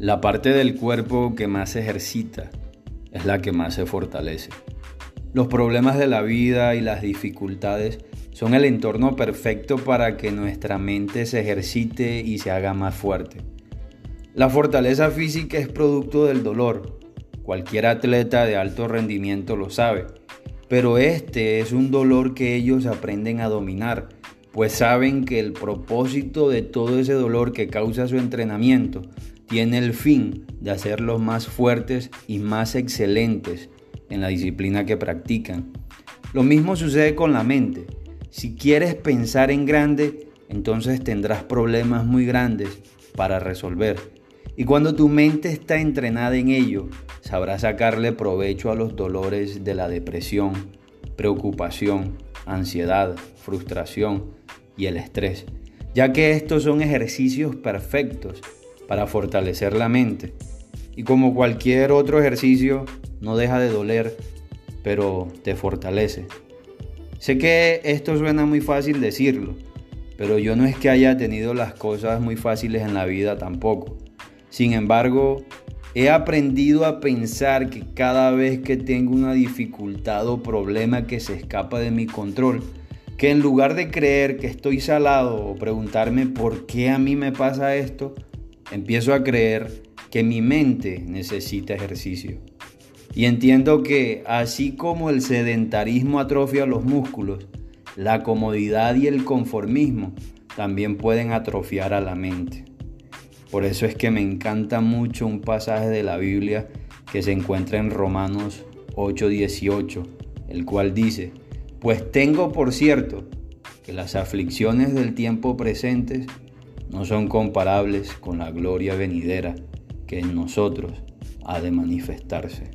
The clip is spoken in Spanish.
La parte del cuerpo que más se ejercita es la que más se fortalece. Los problemas de la vida y las dificultades son el entorno perfecto para que nuestra mente se ejercite y se haga más fuerte. La fortaleza física es producto del dolor. Cualquier atleta de alto rendimiento lo sabe. Pero este es un dolor que ellos aprenden a dominar, pues saben que el propósito de todo ese dolor que causa su entrenamiento tiene el fin de hacerlos más fuertes y más excelentes en la disciplina que practican. Lo mismo sucede con la mente. Si quieres pensar en grande, entonces tendrás problemas muy grandes para resolver. Y cuando tu mente está entrenada en ello, sabrás sacarle provecho a los dolores de la depresión, preocupación, ansiedad, frustración y el estrés, ya que estos son ejercicios perfectos para fortalecer la mente. Y como cualquier otro ejercicio, no deja de doler, pero te fortalece. Sé que esto suena muy fácil decirlo, pero yo no es que haya tenido las cosas muy fáciles en la vida tampoco. Sin embargo, he aprendido a pensar que cada vez que tengo una dificultad o problema que se escapa de mi control, que en lugar de creer que estoy salado o preguntarme por qué a mí me pasa esto, empiezo a creer que mi mente necesita ejercicio. Y entiendo que así como el sedentarismo atrofia los músculos, la comodidad y el conformismo también pueden atrofiar a la mente. Por eso es que me encanta mucho un pasaje de la Biblia que se encuentra en Romanos 8:18, el cual dice, pues tengo por cierto que las aflicciones del tiempo presentes no son comparables con la gloria venidera que en nosotros ha de manifestarse.